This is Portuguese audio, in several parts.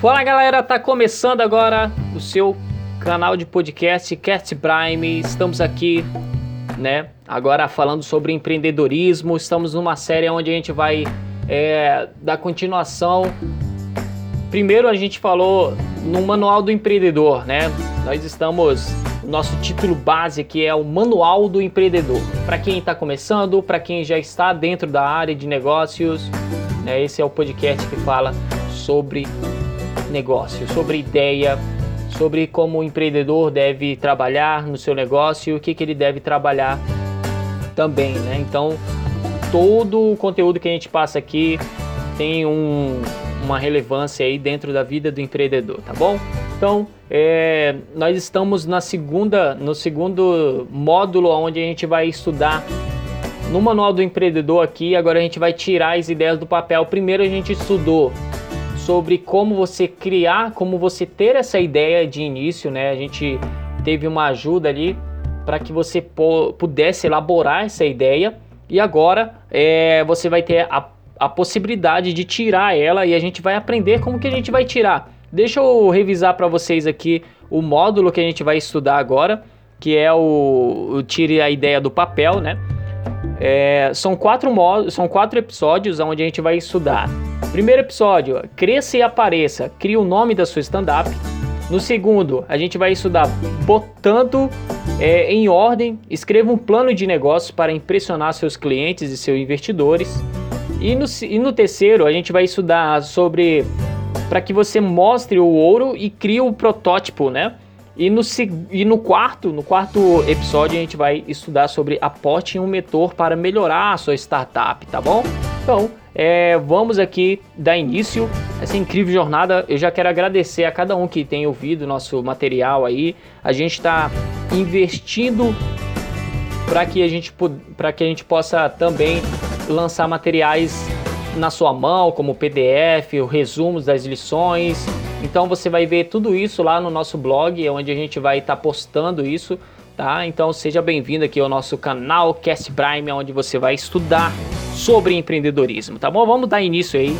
Fala galera, tá começando agora o seu canal de podcast Cast Prime. Estamos aqui, né? Agora falando sobre empreendedorismo. Estamos numa série onde a gente vai é, dar continuação. Primeiro a gente falou no Manual do Empreendedor, né? Nós estamos nosso título base aqui é o Manual do Empreendedor. Para quem está começando, para quem já está dentro da área de negócios, né? esse é o podcast que fala sobre negócio, sobre ideia, sobre como o empreendedor deve trabalhar no seu negócio e o que, que ele deve trabalhar também, né? Então, todo o conteúdo que a gente passa aqui tem um, uma relevância aí dentro da vida do empreendedor, tá bom? Então, é, nós estamos na segunda, no segundo módulo onde a gente vai estudar no manual do empreendedor aqui. Agora a gente vai tirar as ideias do papel. Primeiro a gente estudou sobre como você criar, como você ter essa ideia de início, né? A gente teve uma ajuda ali para que você pudesse elaborar essa ideia e agora é, você vai ter a, a possibilidade de tirar ela e a gente vai aprender como que a gente vai tirar. Deixa eu revisar para vocês aqui o módulo que a gente vai estudar agora, que é o, o tire a ideia do papel, né? É, são quatro são quatro episódios onde a gente vai estudar Primeiro episódio, cresça e apareça, cria o nome da sua stand-up. No segundo, a gente vai estudar botando é, em ordem, escreva um plano de negócio para impressionar seus clientes e seus investidores. E no, e no terceiro, a gente vai estudar sobre para que você mostre o ouro e crie o protótipo, né? E no, e no quarto, no quarto episódio, a gente vai estudar sobre aporte em um mentor para melhorar a sua startup, tá bom? Então, é, vamos aqui dar início a essa incrível jornada. Eu já quero agradecer a cada um que tem ouvido nosso material aí. A gente está investindo para que a gente que a gente possa também lançar materiais na sua mão, como PDF, resumos das lições. Então você vai ver tudo isso lá no nosso blog, onde a gente vai estar tá postando isso, tá? Então seja bem-vindo aqui ao nosso canal Cast Prime, onde você vai estudar sobre empreendedorismo, tá bom? Vamos dar início aí.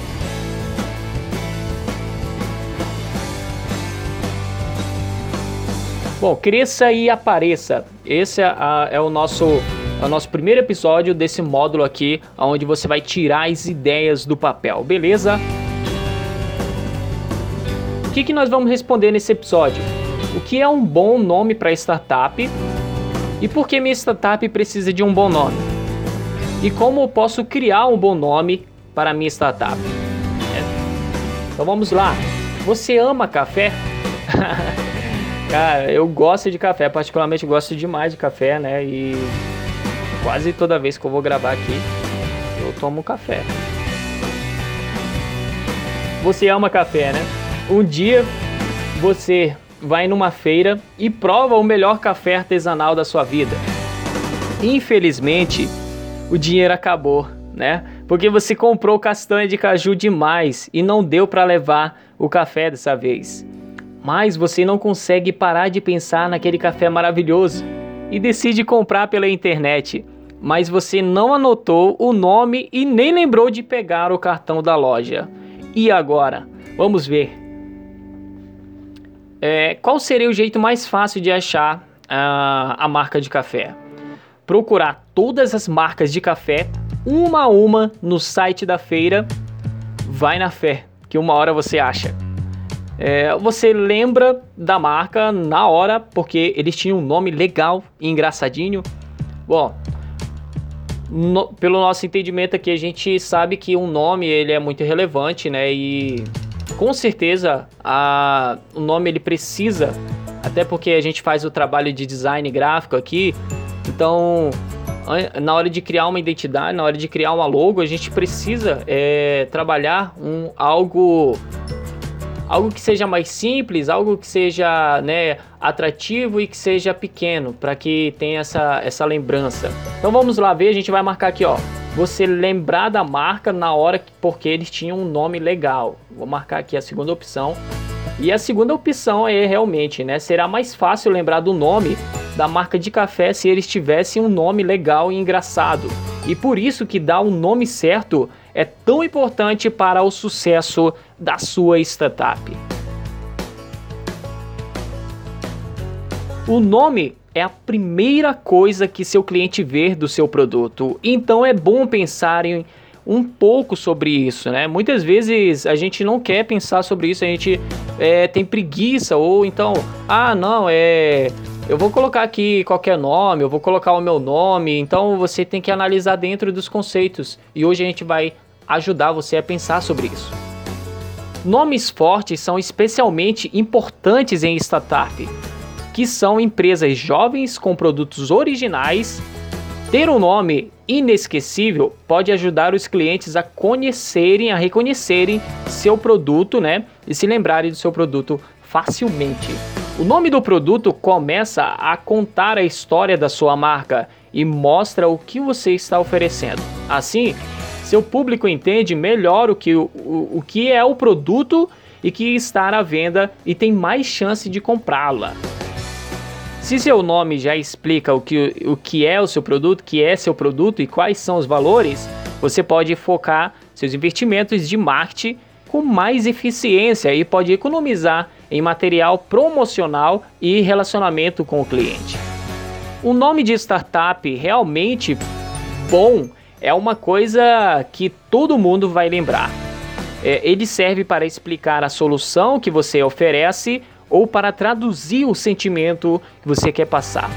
Bom, cresça e apareça. Esse é, a, é o nosso é o nosso primeiro episódio desse módulo aqui, onde você vai tirar as ideias do papel, beleza? O que, que nós vamos responder nesse episódio? O que é um bom nome para startup? E por que minha startup precisa de um bom nome? E como eu posso criar um bom nome para minha startup? É. Então vamos lá. Você ama café? Cara, eu gosto de café, particularmente gosto demais de café, né? E quase toda vez que eu vou gravar aqui, eu tomo café. Você ama café, né? Um dia você vai numa feira e prova o melhor café artesanal da sua vida. Infelizmente, o dinheiro acabou, né? Porque você comprou castanha de caju demais e não deu para levar o café dessa vez. Mas você não consegue parar de pensar naquele café maravilhoso e decide comprar pela internet, mas você não anotou o nome e nem lembrou de pegar o cartão da loja. E agora? Vamos ver. É, qual seria o jeito mais fácil de achar a, a marca de café? Procurar todas as marcas de café, uma a uma, no site da feira. Vai na fé, que uma hora você acha. É, você lembra da marca na hora, porque eles tinham um nome legal e engraçadinho. Bom, no, pelo nosso entendimento aqui, a gente sabe que um nome ele é muito relevante, né? E com certeza a, o nome ele precisa, até porque a gente faz o trabalho de design gráfico aqui, então na hora de criar uma identidade, na hora de criar uma logo, a gente precisa é, trabalhar um algo algo que seja mais simples, algo que seja né, atrativo e que seja pequeno, para que tenha essa, essa lembrança. Então vamos lá ver, a gente vai marcar aqui, ó. Você lembrar da marca na hora que, porque eles tinham um nome legal. Vou marcar aqui a segunda opção. E a segunda opção é realmente, né? Será mais fácil lembrar do nome da marca de café se eles tivessem um nome legal e engraçado. E por isso que dar o um nome certo é tão importante para o sucesso da sua startup. O nome é a primeira coisa que seu cliente vê do seu produto, então é bom pensar em um pouco sobre isso, né? Muitas vezes a gente não quer pensar sobre isso, a gente é, tem preguiça ou então, ah, não, é eu vou colocar aqui qualquer nome, eu vou colocar o meu nome, então você tem que analisar dentro dos conceitos e hoje a gente vai ajudar você a pensar sobre isso. Nomes fortes são especialmente importantes em startup, que são empresas jovens com produtos originais. Ter um nome inesquecível pode ajudar os clientes a conhecerem, a reconhecerem seu produto, né? E se lembrarem do seu produto facilmente. O nome do produto começa a contar a história da sua marca e mostra o que você está oferecendo. Assim, seu público entende melhor o que, o, o que é o produto e que está à venda e tem mais chance de comprá-la. Se seu nome já explica o que, o que é o seu produto, que é seu produto e quais são os valores, você pode focar seus investimentos de marketing com mais eficiência e pode economizar em material promocional e relacionamento com o cliente. O nome de startup realmente bom é uma coisa que todo mundo vai lembrar. É, ele serve para explicar a solução que você oferece ou para traduzir o sentimento que você quer passar.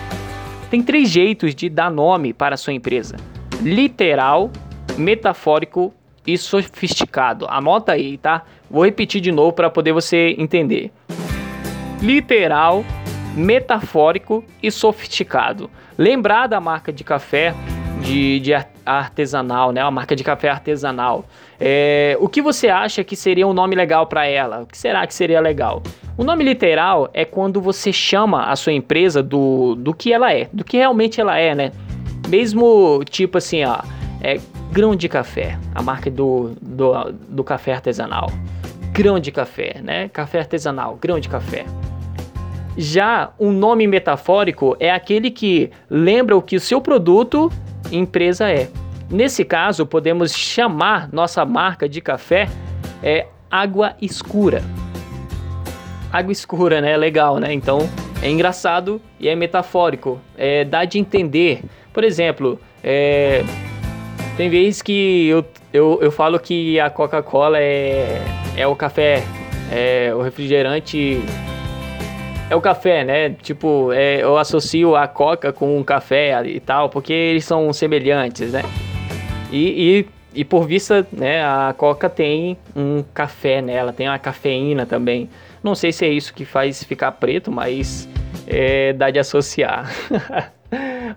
Tem três jeitos de dar nome para a sua empresa: literal, metafórico e sofisticado. Anota aí, tá? Vou repetir de novo para poder você entender. Literal, metafórico e sofisticado. Lembrar da marca de café de, de artesanal, né? Uma marca de café artesanal. É, o que você acha que seria um nome legal para ela? O que será que seria legal? O nome literal é quando você chama a sua empresa do, do que ela é, do que realmente ela é, né? Mesmo tipo assim, ó, é grão de café, a marca do, do, do café artesanal. Grão de café, né? Café artesanal, grão de café. Já um nome metafórico é aquele que lembra o que o seu produto empresa é. Nesse caso, podemos chamar nossa marca de café é água escura. Água escura, né? Legal, né? Então é engraçado e é metafórico. É, dá de entender. Por exemplo, é, tem vezes que eu, eu, eu falo que a Coca-Cola é, é o café, é o refrigerante é o café, né? Tipo, é, eu associo a coca com o café e tal, porque eles são semelhantes, né? E, e, e, por vista, né, a coca tem um café nela, tem uma cafeína também. Não sei se é isso que faz ficar preto, mas é, dá de associar.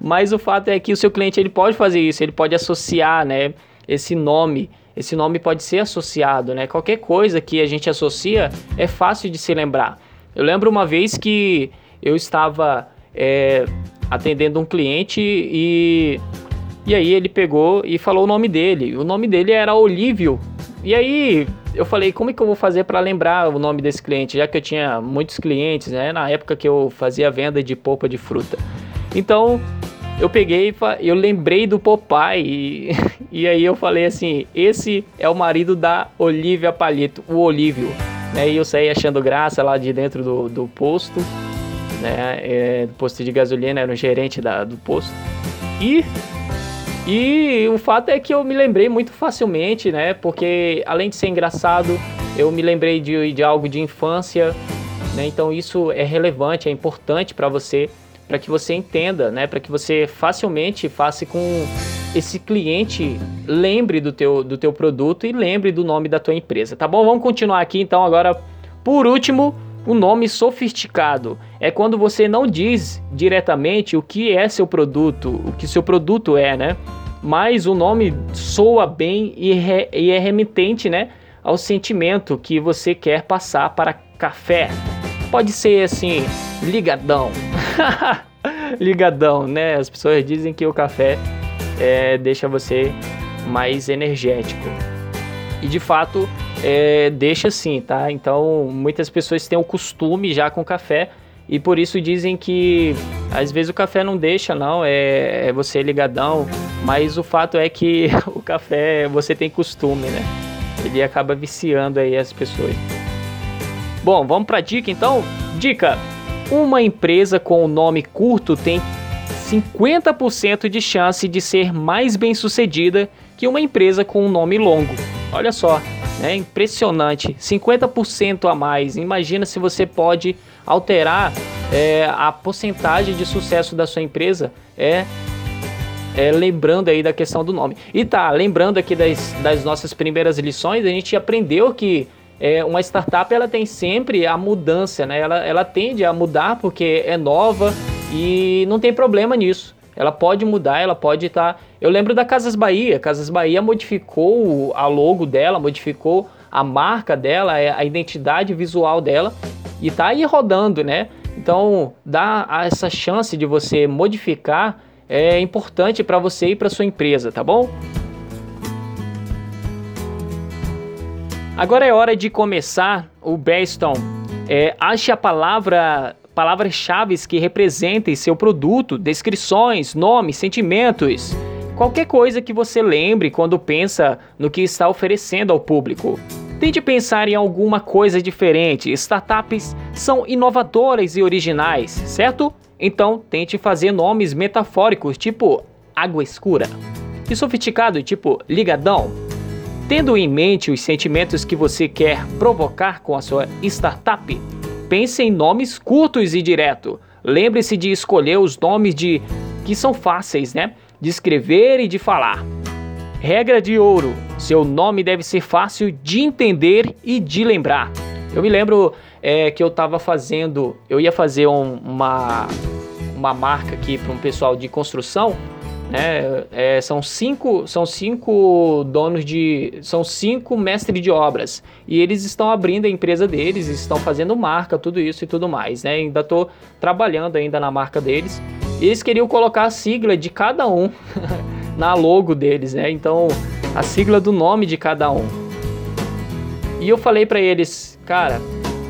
mas o fato é que o seu cliente ele pode fazer isso, ele pode associar, né, esse nome. Esse nome pode ser associado, né? Qualquer coisa que a gente associa é fácil de se lembrar. Eu lembro uma vez que eu estava é, atendendo um cliente e, e aí ele pegou e falou o nome dele. O nome dele era Olívio. E aí eu falei, como é que eu vou fazer para lembrar o nome desse cliente, já que eu tinha muitos clientes, né, na época que eu fazia venda de polpa de fruta. Então, eu peguei e eu lembrei do Popeye e, e aí eu falei assim, esse é o marido da Olivia Palito, o Olívio. Né, e eu saí achando graça lá de dentro do, do posto, né? É, do posto de gasolina, era o gerente da, do posto. E, e o fato é que eu me lembrei muito facilmente, né? Porque além de ser engraçado, eu me lembrei de, de algo de infância, né? Então isso é relevante, é importante para você, para que você entenda, né? Para que você facilmente faça com esse cliente lembre do teu, do teu produto e lembre do nome da tua empresa, tá bom? Vamos continuar aqui então agora. Por último, o nome sofisticado é quando você não diz diretamente o que é seu produto, o que seu produto é, né? Mas o nome soa bem e, re, e é remitente, né? Ao sentimento que você quer passar para café. Pode ser assim, ligadão. ligadão, né? As pessoas dizem que o café é, deixa você mais energético. E de fato, é, deixa sim, tá? Então, muitas pessoas têm o costume já com café e por isso dizem que às vezes o café não deixa, não, é, é você ligadão, Mas o fato é que o café você tem costume, né? Ele acaba viciando aí as pessoas. Bom, vamos para dica então. Dica: uma empresa com o nome curto tem 50% de chance de ser mais bem sucedida que uma empresa com um nome longo. Olha só, é impressionante, 50% a mais. Imagina se você pode alterar é, a porcentagem de sucesso da sua empresa é, é, lembrando aí da questão do nome. E tá, lembrando aqui das, das nossas primeiras lições, a gente aprendeu que é, uma startup ela tem sempre a mudança, né? Ela, ela tende a mudar porque é nova e não tem problema nisso. Ela pode mudar, ela pode estar. Tá... Eu lembro da Casas Bahia. Casas Bahia modificou a logo dela, modificou a marca dela, é, a identidade visual dela e tá aí rodando, né? Então, dar essa chance de você modificar é importante para você e para sua empresa, tá bom? Agora é hora de começar o Beston. É, ache a palavra palavras-chave que representem seu produto, descrições, nomes, sentimentos, qualquer coisa que você lembre quando pensa no que está oferecendo ao público. Tente pensar em alguma coisa diferente. Startups são inovadoras e originais, certo? Então tente fazer nomes metafóricos, tipo água escura, e sofisticado, tipo ligadão. Tendo em mente os sentimentos que você quer provocar com a sua startup, pense em nomes curtos e direto. Lembre-se de escolher os nomes de que são fáceis, né? De escrever e de falar. Regra de ouro: seu nome deve ser fácil de entender e de lembrar. Eu me lembro é, que eu estava fazendo, eu ia fazer um, uma, uma marca aqui para um pessoal de construção né? É, são cinco, são cinco donos de, são cinco mestres de obras e eles estão abrindo a empresa deles, estão fazendo marca, tudo isso e tudo mais, né? Ainda estou trabalhando ainda na marca deles. E eles queriam colocar a sigla de cada um na logo deles, né? Então a sigla do nome de cada um. E eu falei para eles, cara,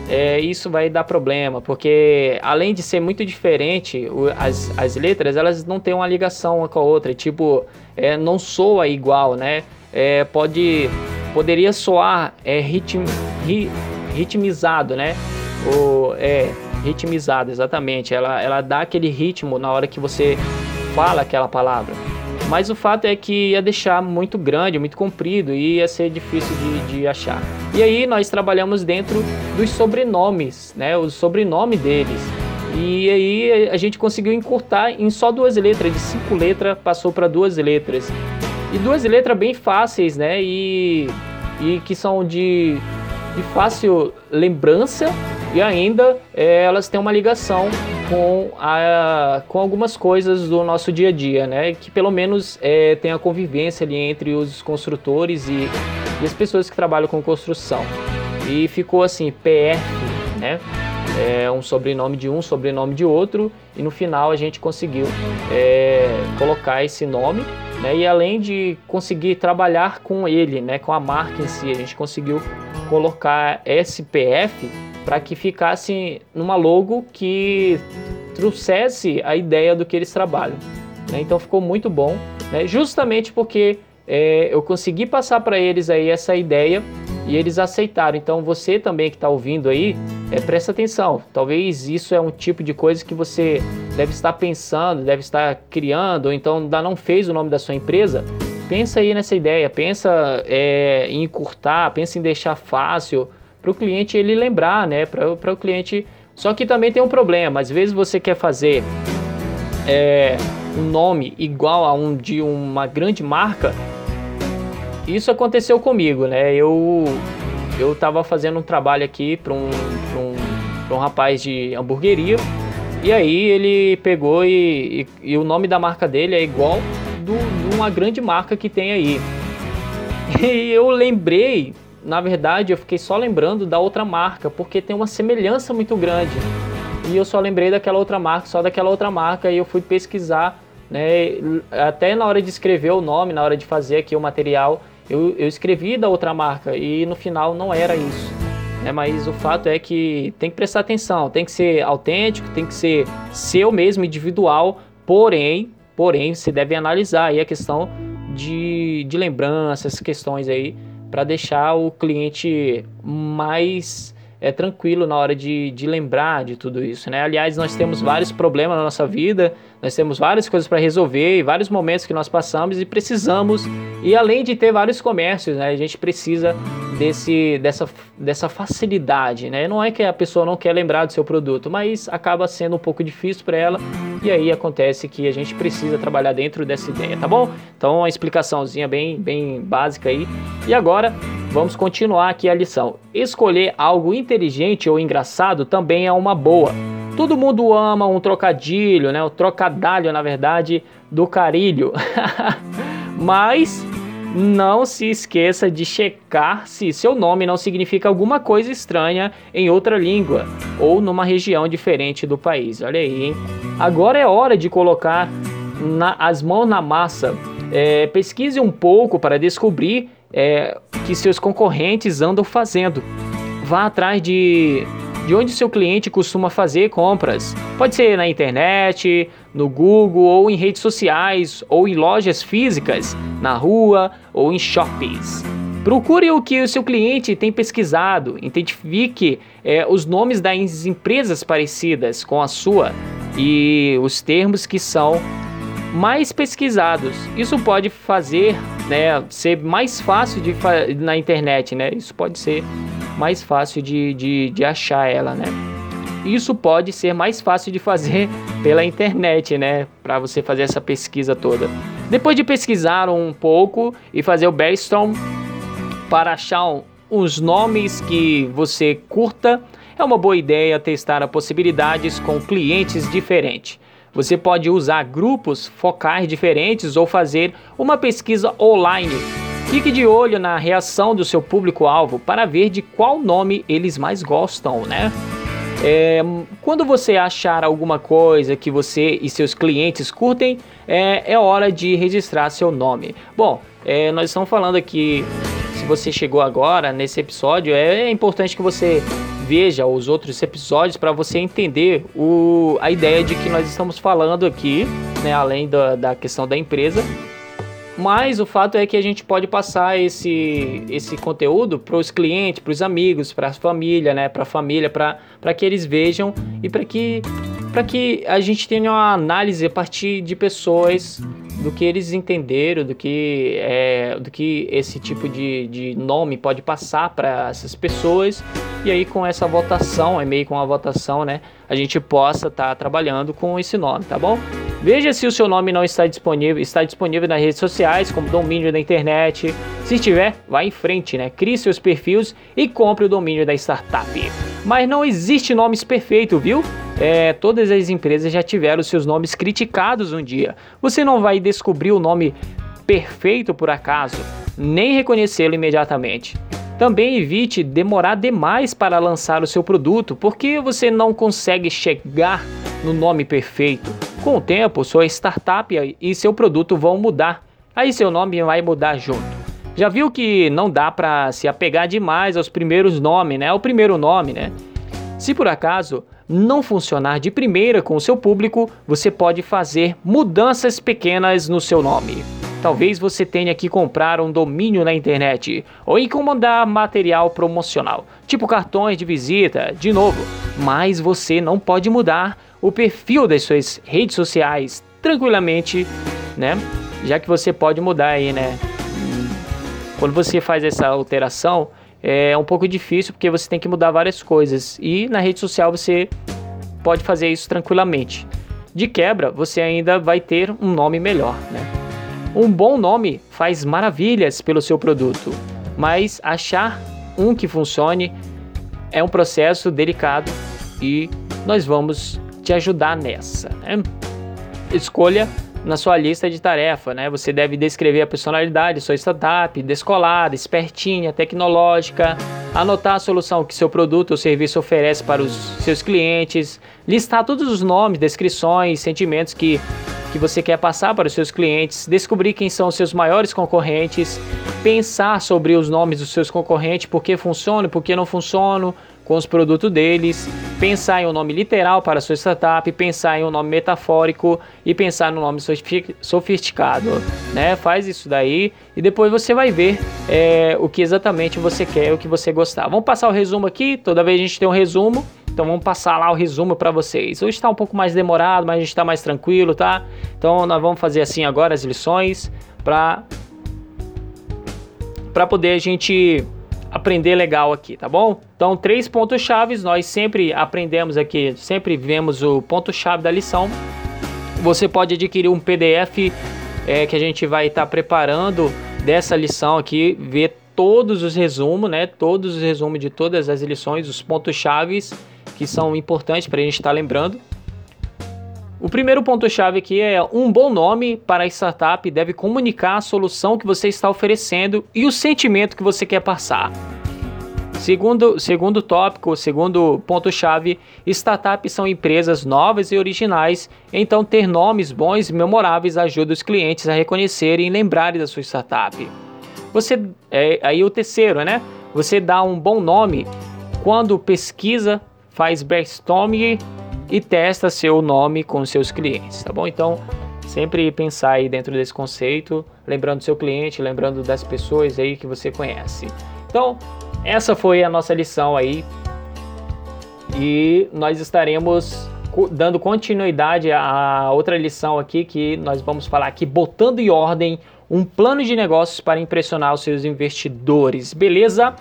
é, isso vai dar problema, porque além de ser muito diferente, as, as letras elas não têm uma ligação uma com a outra, tipo, é, não soa igual, né? É, pode, poderia soar é, ritm, ri, ritmizado, né? O, é, ritmizado, exatamente. Ela, ela dá aquele ritmo na hora que você fala aquela palavra. Mas o fato é que ia deixar muito grande, muito comprido e ia ser difícil de, de achar. E aí nós trabalhamos dentro dos sobrenomes, né? O sobrenome deles. E aí a gente conseguiu encurtar em só duas letras, de cinco letras passou para duas letras. E duas letras bem fáceis, né? E, e que são de, de fácil lembrança e ainda é, elas têm uma ligação com, a, com algumas coisas do nosso dia a dia, né? Que pelo menos é, tem a convivência ali entre os construtores e, e, as pessoas que trabalham com construção. E ficou assim, PF, né? É um sobrenome de um, sobrenome de outro, e no final a gente conseguiu é, colocar esse nome, né? E além de conseguir trabalhar com ele, né? Com a marca em si, a gente conseguiu colocar SPF para que ficasse numa logo que trouxesse a ideia do que eles trabalham. Né? Então ficou muito bom, né? justamente porque é, eu consegui passar para eles aí essa ideia e eles aceitaram. Então você também que está ouvindo aí, é, presta atenção. Talvez isso é um tipo de coisa que você deve estar pensando, deve estar criando, ou então ainda não fez o nome da sua empresa. Pensa aí nessa ideia, pensa é, em encurtar, pensa em deixar fácil para o cliente ele lembrar, né? Para o cliente. Só que também tem um problema. Às vezes você quer fazer é, um nome igual a um de uma grande marca. Isso aconteceu comigo, né? Eu eu estava fazendo um trabalho aqui para um, um, um rapaz de hamburgueria e aí ele pegou e, e, e, o nome da marca dele é igual de uma grande marca que tem aí. E eu lembrei na verdade, eu fiquei só lembrando da outra marca, porque tem uma semelhança muito grande. E eu só lembrei daquela outra marca, só daquela outra marca, e eu fui pesquisar, né? Até na hora de escrever o nome, na hora de fazer aqui o material, eu, eu escrevi da outra marca, e no final não era isso. Né? Mas o fato é que tem que prestar atenção, tem que ser autêntico, tem que ser seu mesmo, individual, porém, Porém, você deve analisar aí a questão de, de lembranças, questões aí, para deixar o cliente mais é tranquilo na hora de, de lembrar de tudo isso, né? Aliás, nós temos vários problemas na nossa vida, nós temos várias coisas para resolver, vários momentos que nós passamos e precisamos, e além de ter vários comércios, né? A gente precisa desse, dessa, dessa facilidade, né? Não é que a pessoa não quer lembrar do seu produto, mas acaba sendo um pouco difícil para ela, e aí acontece que a gente precisa trabalhar dentro dessa ideia, tá bom? Então, uma explicaçãozinha bem, bem básica aí. E agora, Vamos continuar aqui a lição. Escolher algo inteligente ou engraçado também é uma boa. Todo mundo ama um trocadilho, né? O trocadalho, na verdade, do carilho. Mas não se esqueça de checar se seu nome não significa alguma coisa estranha em outra língua ou numa região diferente do país. Olha aí, hein? Agora é hora de colocar na, as mãos na massa. É, pesquise um pouco para descobrir é, que seus concorrentes andam fazendo. Vá atrás de, de onde seu cliente costuma fazer compras. Pode ser na internet, no Google, ou em redes sociais, ou em lojas físicas, na rua ou em shoppings. Procure o que o seu cliente tem pesquisado, identifique é, os nomes das empresas parecidas com a sua e os termos que são mais pesquisados. Isso pode fazer né, ser mais fácil de na internet, né? Isso pode ser mais fácil de, de, de achar ela, né? Isso pode ser mais fácil de fazer pela internet, né? Para você fazer essa pesquisa toda. Depois de pesquisar um pouco e fazer o brainstorm para achar uns nomes que você curta, é uma boa ideia testar as possibilidades com clientes diferentes. Você pode usar grupos focais diferentes ou fazer uma pesquisa online. Fique de olho na reação do seu público-alvo para ver de qual nome eles mais gostam, né? É, quando você achar alguma coisa que você e seus clientes curtem, é, é hora de registrar seu nome. Bom, é, nós estamos falando aqui, se você chegou agora nesse episódio, é, é importante que você veja os outros episódios para você entender o, a ideia de que nós estamos falando aqui, né, além da, da questão da empresa. Mas o fato é que a gente pode passar esse, esse conteúdo para os clientes, para os amigos, para a família, né, para a família, para que eles vejam e para que, que a gente tenha uma análise a partir de pessoas do que eles entenderam, do que, é, do que esse tipo de, de nome pode passar para essas pessoas. E aí, com essa votação, é meio com a votação, né? A gente possa estar tá trabalhando com esse nome, tá bom? Veja se o seu nome não está disponível, está disponível nas redes sociais, como domínio da internet. Se estiver, vá em frente, né? Crie seus perfis e compre o domínio da startup. Mas não existe nomes perfeitos, viu? É, todas as empresas já tiveram seus nomes criticados um dia. Você não vai descobrir o nome perfeito por acaso, nem reconhecê-lo imediatamente. Também evite demorar demais para lançar o seu produto, porque você não consegue chegar no nome perfeito. Com o tempo, sua startup e seu produto vão mudar. Aí seu nome vai mudar junto. Já viu que não dá para se apegar demais aos primeiros nomes, né? O primeiro nome, né? Se por acaso não funcionar de primeira com o seu público, você pode fazer mudanças pequenas no seu nome. Talvez você tenha que comprar um domínio na internet ou encomendar material promocional, tipo cartões de visita, de novo, mas você não pode mudar o perfil das suas redes sociais tranquilamente, né? Já que você pode mudar aí, né? Quando você faz essa alteração, é um pouco difícil porque você tem que mudar várias coisas e na rede social você pode fazer isso tranquilamente. De quebra, você ainda vai ter um nome melhor, né? Um bom nome faz maravilhas pelo seu produto, mas achar um que funcione é um processo delicado e nós vamos te ajudar nessa. Né? Escolha na sua lista de tarefa, né? Você deve descrever a personalidade, sua startup, descolada, espertinha, tecnológica, anotar a solução que seu produto ou serviço oferece para os seus clientes, listar todos os nomes, descrições, sentimentos que, que você quer passar para os seus clientes, descobrir quem são os seus maiores concorrentes, pensar sobre os nomes dos seus concorrentes, por que funcionam, por que não funcionam com os produtos deles pensar em um nome literal para sua startup, pensar em um nome metafórico e pensar no nome sofisticado, né? Faz isso daí e depois você vai ver é, o que exatamente você quer, o que você gostar. Vamos passar o resumo aqui. Toda vez a gente tem um resumo. Então vamos passar lá o resumo para vocês. Hoje está um pouco mais demorado, mas a gente está mais tranquilo, tá? Então nós vamos fazer assim agora as lições para para poder a gente aprender legal aqui, tá bom? Então, três pontos chaves, nós sempre aprendemos aqui, sempre vemos o ponto chave da lição. Você pode adquirir um PDF é, que a gente vai estar tá preparando dessa lição aqui, ver todos os resumos, né? Todos os resumos de todas as lições, os pontos chaves que são importantes para a gente estar tá lembrando. O primeiro ponto-chave aqui é um bom nome para a startup deve comunicar a solução que você está oferecendo e o sentimento que você quer passar. Segundo, segundo tópico, segundo ponto-chave, startups são empresas novas e originais, então ter nomes bons e memoráveis ajuda os clientes a reconhecerem e lembrarem da sua startup. Você, é, aí o terceiro, né? Você dá um bom nome quando pesquisa, faz brainstorming e testa seu nome com seus clientes, tá bom? Então, sempre pensar aí dentro desse conceito, lembrando do seu cliente, lembrando das pessoas aí que você conhece. Então, essa foi a nossa lição aí. E nós estaremos dando continuidade à outra lição aqui que nós vamos falar aqui botando em ordem um plano de negócios para impressionar os seus investidores. Beleza?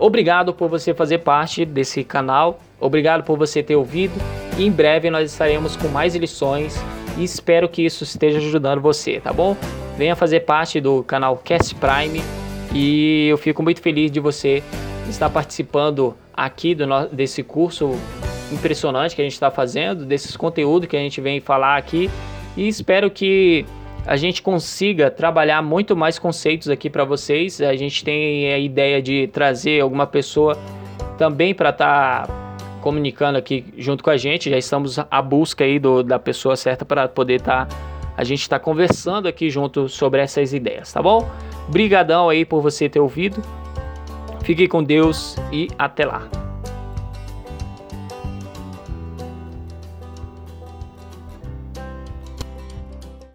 Obrigado por você fazer parte desse canal. Obrigado por você ter ouvido. E em breve nós estaremos com mais lições e espero que isso esteja ajudando você, tá bom? Venha fazer parte do canal Cast Prime e eu fico muito feliz de você estar participando aqui do desse curso impressionante que a gente está fazendo, desses conteúdos que a gente vem falar aqui e espero que a gente consiga trabalhar muito mais conceitos aqui para vocês. A gente tem a ideia de trazer alguma pessoa também para estar tá comunicando aqui junto com a gente. Já estamos à busca aí do, da pessoa certa para poder estar tá, a gente está conversando aqui junto sobre essas ideias, tá bom? Brigadão aí por você ter ouvido. Fique com Deus e até lá.